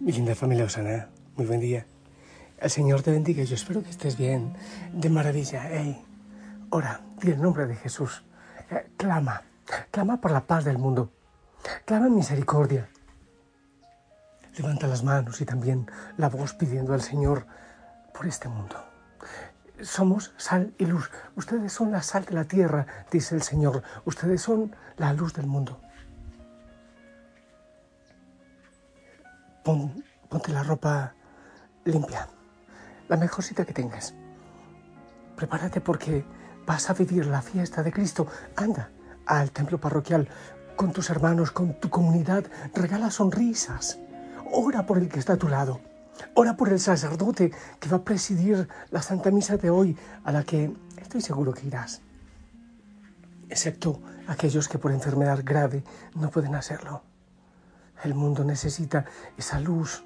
Mi linda familia Osana, muy buen día. El Señor te bendiga, yo espero que estés bien, de maravilla. Hey, ora, di el nombre de Jesús. Eh, clama, clama por la paz del mundo. Clama misericordia. Levanta las manos y también la voz pidiendo al Señor por este mundo. Somos sal y luz. Ustedes son la sal de la tierra, dice el Señor. Ustedes son la luz del mundo. Ponte la ropa limpia, la mejor cita que tengas. Prepárate porque vas a vivir la fiesta de Cristo. Anda al templo parroquial con tus hermanos, con tu comunidad. Regala sonrisas. Ora por el que está a tu lado. Ora por el sacerdote que va a presidir la Santa Misa de hoy, a la que estoy seguro que irás. Excepto aquellos que por enfermedad grave no pueden hacerlo. El mundo necesita esa luz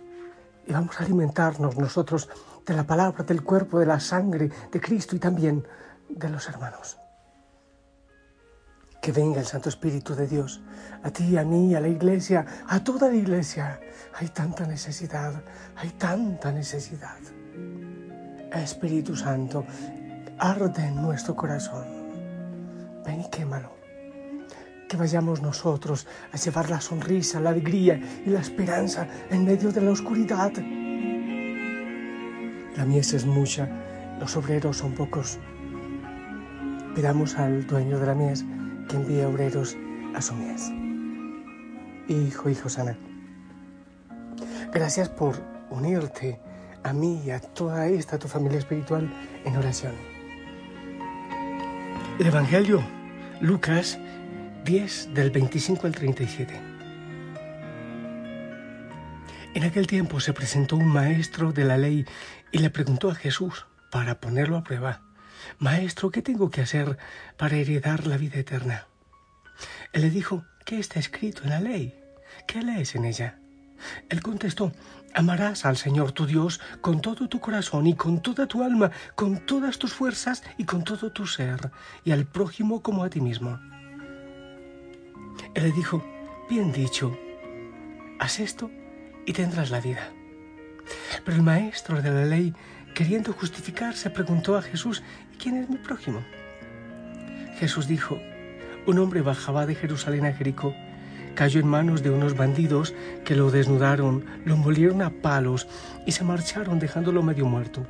y vamos a alimentarnos nosotros de la palabra, del cuerpo, de la sangre de Cristo y también de los hermanos. Que venga el Santo Espíritu de Dios a ti, a mí, a la iglesia, a toda la iglesia. Hay tanta necesidad, hay tanta necesidad. Espíritu Santo, arde en nuestro corazón. Ven y quémalo que vayamos nosotros a llevar la sonrisa, la alegría y la esperanza en medio de la oscuridad. La mies es mucha, los obreros son pocos. Pidamos al dueño de la mies que envíe obreros a su mies. Hijo, hijo sana, gracias por unirte a mí y a toda esta tu familia espiritual en oración. El Evangelio, Lucas 10 del 25 al 37. En aquel tiempo se presentó un maestro de la ley y le preguntó a Jesús para ponerlo a prueba, Maestro, ¿qué tengo que hacer para heredar la vida eterna? Él le dijo, ¿qué está escrito en la ley? ¿Qué lees en ella? Él contestó, amarás al Señor tu Dios con todo tu corazón y con toda tu alma, con todas tus fuerzas y con todo tu ser, y al prójimo como a ti mismo. Él le dijo, bien dicho, haz esto y tendrás la vida. Pero el maestro de la ley, queriendo justificarse, preguntó a Jesús, ¿y quién es mi prójimo? Jesús dijo, un hombre bajaba de Jerusalén a Jericó, cayó en manos de unos bandidos que lo desnudaron, lo molieron a palos y se marcharon dejándolo medio muerto.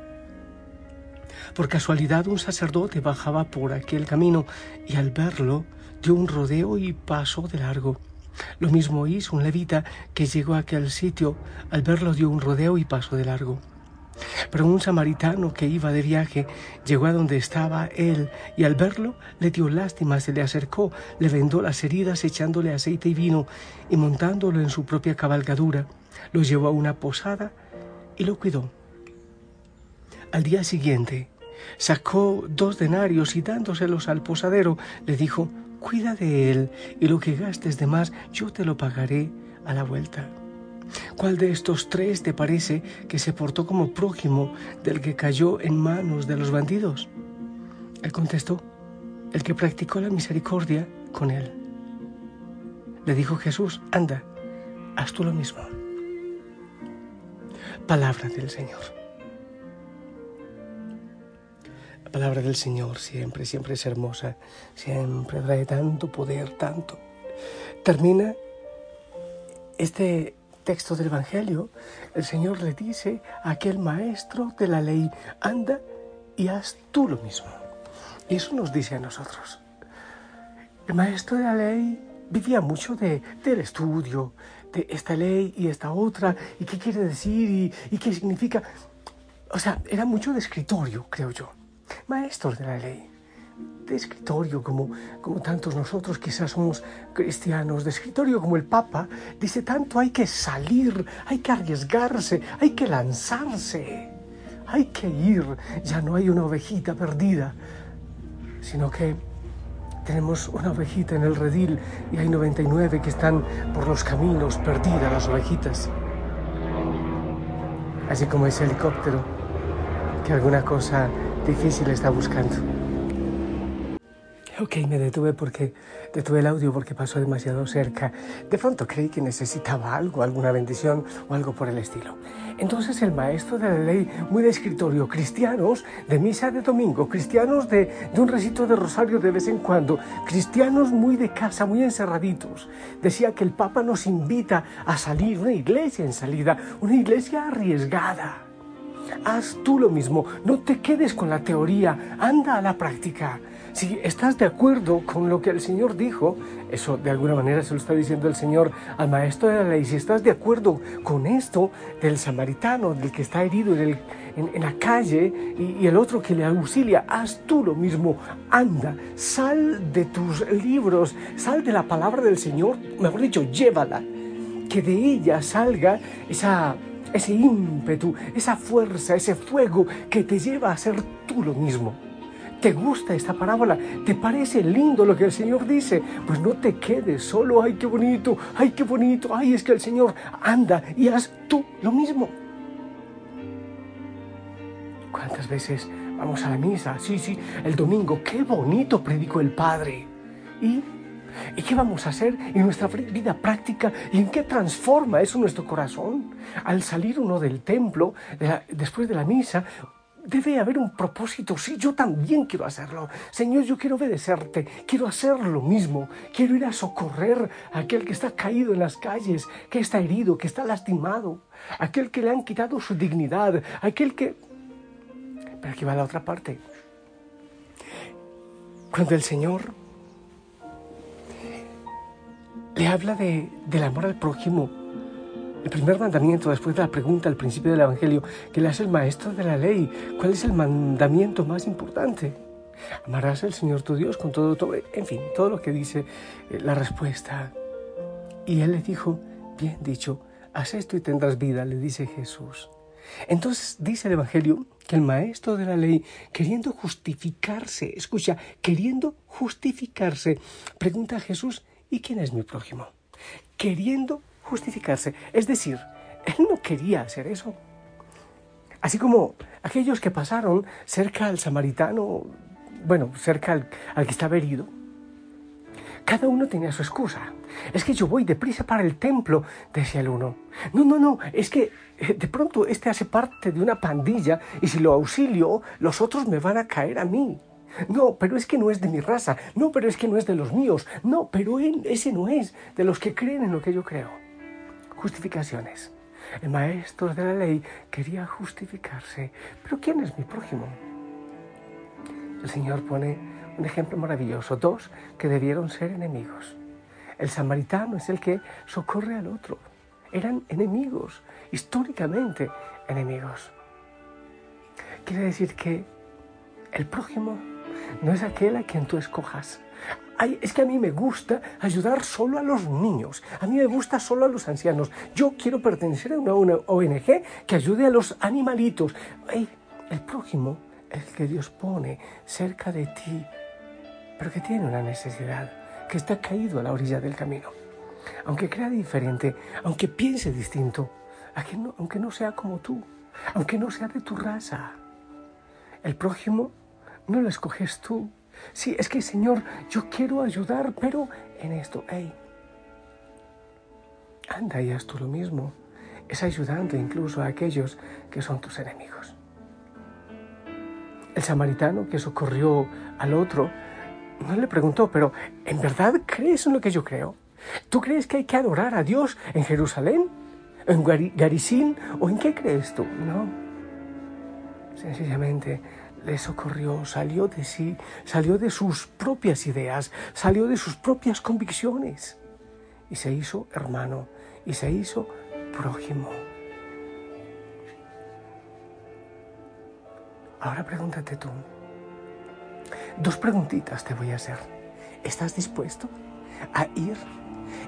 Por casualidad un sacerdote bajaba por aquel camino y al verlo dio un rodeo y pasó de largo. Lo mismo hizo un levita que llegó a aquel sitio, al verlo dio un rodeo y pasó de largo. Pero un samaritano que iba de viaje llegó a donde estaba él y al verlo le dio lástima, se le acercó, le vendó las heridas echándole aceite y vino y montándolo en su propia cabalgadura, lo llevó a una posada y lo cuidó. Al día siguiente sacó dos denarios y dándoselos al posadero le dijo, cuida de él y lo que gastes de más yo te lo pagaré a la vuelta. ¿Cuál de estos tres te parece que se portó como prójimo del que cayó en manos de los bandidos? Él contestó, el que practicó la misericordia con él. Le dijo Jesús, anda, haz tú lo mismo. Palabra del Señor palabra del Señor siempre, siempre es hermosa, siempre trae tanto poder, tanto. Termina este texto del Evangelio, el Señor le dice a aquel maestro de la ley, anda y haz tú lo mismo. Y eso nos dice a nosotros. El maestro de la ley vivía mucho de, del estudio, de esta ley y esta otra, y qué quiere decir y, y qué significa. O sea, era mucho de escritorio, creo yo. Maestros de la ley de escritorio, como, como tantos nosotros quizás somos cristianos, de escritorio como el Papa, dice tanto hay que salir, hay que arriesgarse, hay que lanzarse, hay que ir, ya no hay una ovejita perdida, sino que tenemos una ovejita en el redil y hay 99 que están por los caminos perdidas las ovejitas. Así como ese helicóptero que alguna cosa difícil está buscando. Ok, me detuve porque detuve el audio porque pasó demasiado cerca. De pronto creí que necesitaba algo, alguna bendición o algo por el estilo. Entonces el maestro de la ley, muy de escritorio, cristianos de misa de domingo, cristianos de, un recito de rosario de vez en cuando, cristianos muy de casa, muy encerraditos, decía que el Papa nos invita a salir, una iglesia en salida, una iglesia arriesgada. Haz tú lo mismo, no te quedes con la teoría, anda a la práctica. Si estás de acuerdo con lo que el Señor dijo, eso de alguna manera se lo está diciendo el Señor al maestro de la ley, si estás de acuerdo con esto del samaritano, del que está herido en, la calle y, y el otro que le auxilia, haz tú lo mismo, anda, sal de tus libros, sal de la palabra del Señor, mejor dicho, llévala, que de ella salga esa ese ímpetu, esa fuerza, ese fuego que te lleva a hacer tú lo mismo. ¿Te gusta esta parábola? ¿Te parece lindo lo que el Señor dice? Pues no te quedes solo, ay, qué bonito, ay, qué bonito, ay, es que el Señor anda y haz tú lo mismo. ¿Cuántas veces vamos a la misa? Sí, sí, el domingo, qué bonito predicó el Padre. ¿Y? ¿Y qué vamos a hacer en nuestra vida práctica y en qué transforma eso nuestro corazón? Al salir uno del templo, después de la misa, Debe haber un propósito. Sí, yo también quiero hacerlo. Señor, yo quiero obedecerte. Quiero hacer lo mismo. Quiero ir a socorrer a aquel que está caído en las calles, que está herido, que está lastimado. Aquel que le han quitado su dignidad. Aquel que... Pero aquí va la otra parte. Cuando el Señor le habla de, del amor al prójimo, el primer mandamiento, después de la pregunta al principio del Evangelio, que le hace el maestro de la ley, ¿cuál es el mandamiento más importante? Amarás al Señor tu Dios con todo, todo, en fin, todo lo que dice eh, la respuesta. Y él le dijo, bien dicho, haz esto y tendrás vida, le dice Jesús. Entonces dice el Evangelio que el maestro de la ley, queriendo justificarse, escucha, queriendo justificarse, pregunta a Jesús, ¿y quién es mi prójimo? Queriendo justificarse. Es decir, él no quería hacer eso. Así como aquellos que pasaron cerca al samaritano, bueno, cerca al, que estaba herido, cada uno tenía su excusa. Es que yo voy deprisa para el templo, decía el uno. No, no, no, es que eh, de pronto este hace parte de una pandilla y si lo auxilio, los otros me van a caer a mí. No, pero es que no es de mi raza. No, pero es que no es de los míos. No, pero ese no es de los que creen en lo que yo creo justificaciones. El maestro de la ley quería justificarse. Pero ¿quién es mi prójimo? El Señor pone un ejemplo maravilloso. Dos que debieron ser enemigos. El samaritano es el que socorre al otro. Eran enemigos, históricamente enemigos. Quiere decir que el prójimo no es aquel a quien tú escojas, es que a mí me gusta ayudar solo a los niños, a mí me gusta solo a los ancianos. Yo quiero pertenecer a una, ONG que ayude a los animalitos. el prójimo es el que Dios pone cerca de ti, pero que tiene una necesidad, que está caído a la orilla del camino. Aunque crea diferente, aunque piense distinto, aunque no sea como tú, aunque no sea de tu raza. El prójimo no lo escoges tú, Sí, es que Señor, yo quiero ayudar, pero en esto, hey, anda y haz tú lo mismo. Es ayudando incluso a aquellos que son tus enemigos. El samaritano que socorrió al otro no le preguntó, pero ¿en verdad crees en lo que yo creo? ¿Tú crees que hay que adorar a Dios en Jerusalén? ¿En Garizín? ¿O en qué crees tú? No. Sencillamente le socorrió, salió de sí, salió de sus propias ideas, salió de sus propias convicciones y se hizo hermano y se hizo prójimo. Ahora pregúntate tú. Dos preguntitas te voy a hacer. ¿Estás dispuesto a ir?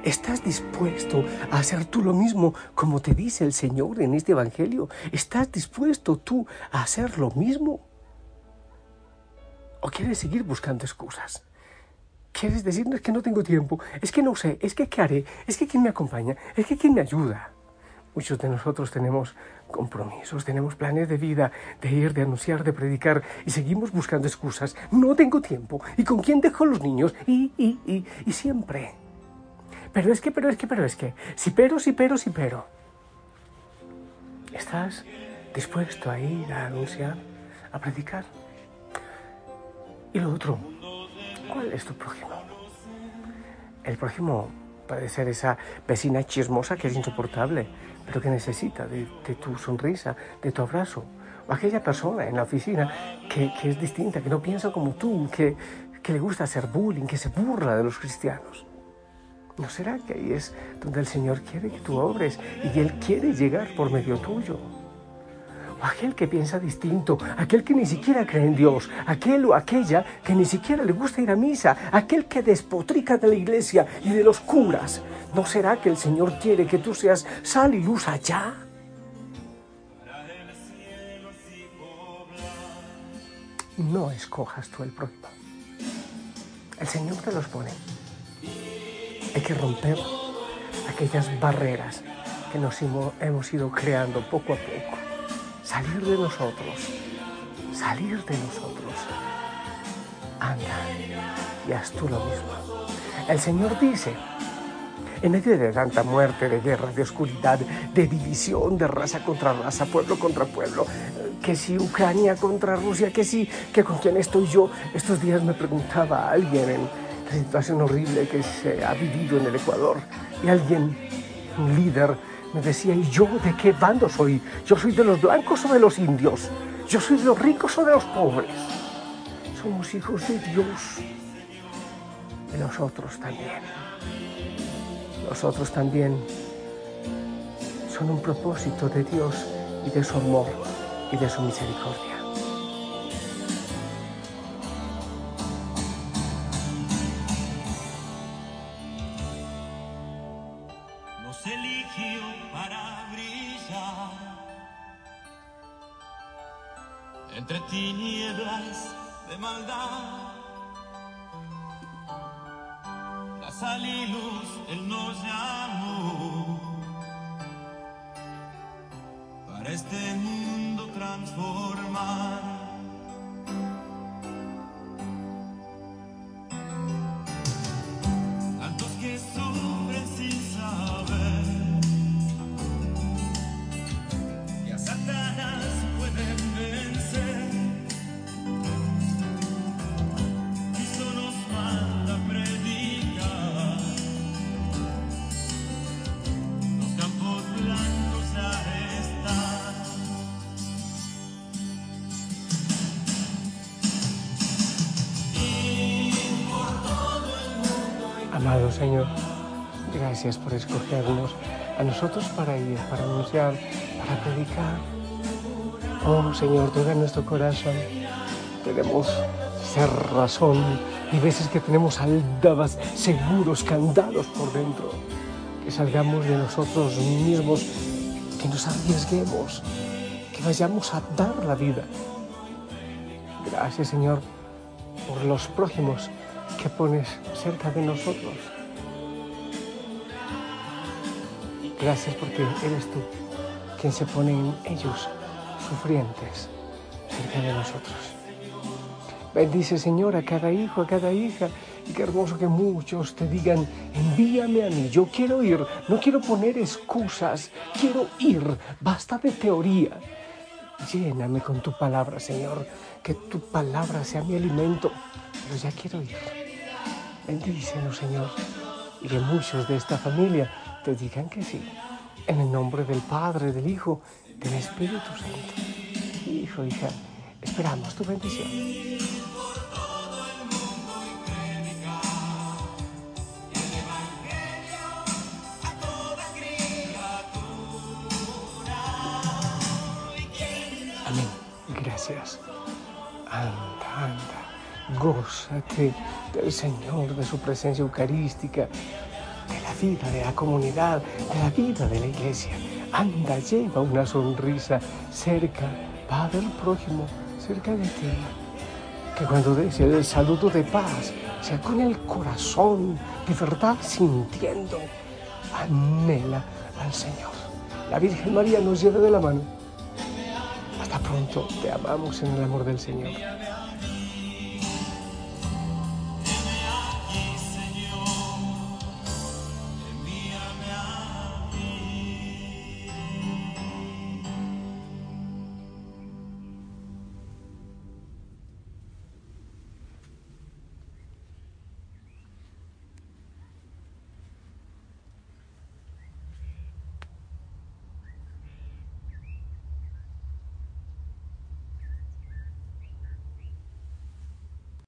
¿Estás dispuesto a hacer tú lo mismo como te dice el Señor en este Evangelio? ¿Estás dispuesto tú a hacer lo mismo? ¿O quieres seguir buscando excusas? ¿Quieres decir, es que no tengo tiempo, es que no sé, es que qué haré, es que quién me acompaña, es que quién me ayuda? Muchos de nosotros tenemos compromisos, tenemos planes de vida, de ir, de anunciar, de predicar y seguimos buscando excusas. No tengo tiempo. ¿Y con quién dejo los niños? Y, y, y, y siempre. Pero es que, pero es que, pero es que. Si pero, si pero, si pero. ¿Estás dispuesto a ir a anunciar, a predicar? Y lo otro, ¿cuál es tu prójimo? El prójimo puede ser esa vecina chismosa que es insoportable, pero que necesita de, tu sonrisa, de tu abrazo. O aquella persona en la oficina que, es distinta, que no piensa como tú, que, que le gusta hacer bullying, que se burla de los cristianos. ¿No será que ahí es donde el Señor quiere que tú obres y Él quiere llegar por medio tuyo? Aquel que piensa distinto, aquel que ni siquiera cree en Dios, aquel o aquella que ni siquiera le gusta ir a misa, aquel que despotrica de la iglesia y de los curas. ¿No será que el Señor quiere que tú seas sal y luz allá? No escojas tú el prójimo. El Señor te los pone. Hay que romper aquellas barreras que nos hemos ido creando poco a poco salir de nosotros, salir de nosotros. Anda y haz tú lo mismo. El Señor dice, en medio de tanta muerte, de guerra, de oscuridad, de división, de raza contra raza, pueblo contra pueblo, que si Ucrania contra Rusia, que sí, que con quién estoy yo. Estos días me preguntaba a alguien en la situación horrible que se ha vivido en el Ecuador y alguien, un líder, me decía, ¿y yo de qué bando soy? ¿Yo soy de los blancos o de los indios? ¿Yo soy de los ricos o de los pobres? Somos hijos de Dios. Y nosotros también. Nosotros también son un propósito de Dios y de su amor y de su misericordia. Entre tinieblas de maldad. La sal y luz Él nos llamó para este mundo transformar. Amado Señor, gracias por escogernos a nosotros para ir, para anunciar, para predicar. Oh Señor, toca nuestro corazón. Tenemos ser razón y veces que tenemos aldabas seguros, candados por dentro. Que salgamos de nosotros mismos, que nos arriesguemos, que vayamos a dar la vida. Gracias Señor por los prójimos que pones cerca de nosotros. Gracias porque eres tú quien se pone en ellos sufrientes cerca de nosotros. Bendice, Señor, a cada hijo, a cada hija. Y qué hermoso que muchos te digan, envíame a mí, yo quiero ir, no quiero poner excusas, quiero ir, basta de teoría. Lléname con tu palabra, Señor, que tu palabra sea mi alimento, pero ya quiero ir. Bendícenos, Señor, y que muchos de esta familia te digan que sí. En el nombre del Padre, del Hijo, del Espíritu Santo. Hijo, hija, Esperamos tu bendición. Amén. Gracias. Gózate del Señor, de su presencia eucarística, de la vida de la comunidad, de la vida de la iglesia. Anda, lleva una sonrisa cerca, va ver prójimo cerca de ti. Que cuando des el saludo de paz sea con el corazón de verdad sintiendo. Anhela al Señor. La Virgen María nos lleva de la mano. Hasta pronto, te amamos en el amor del Señor.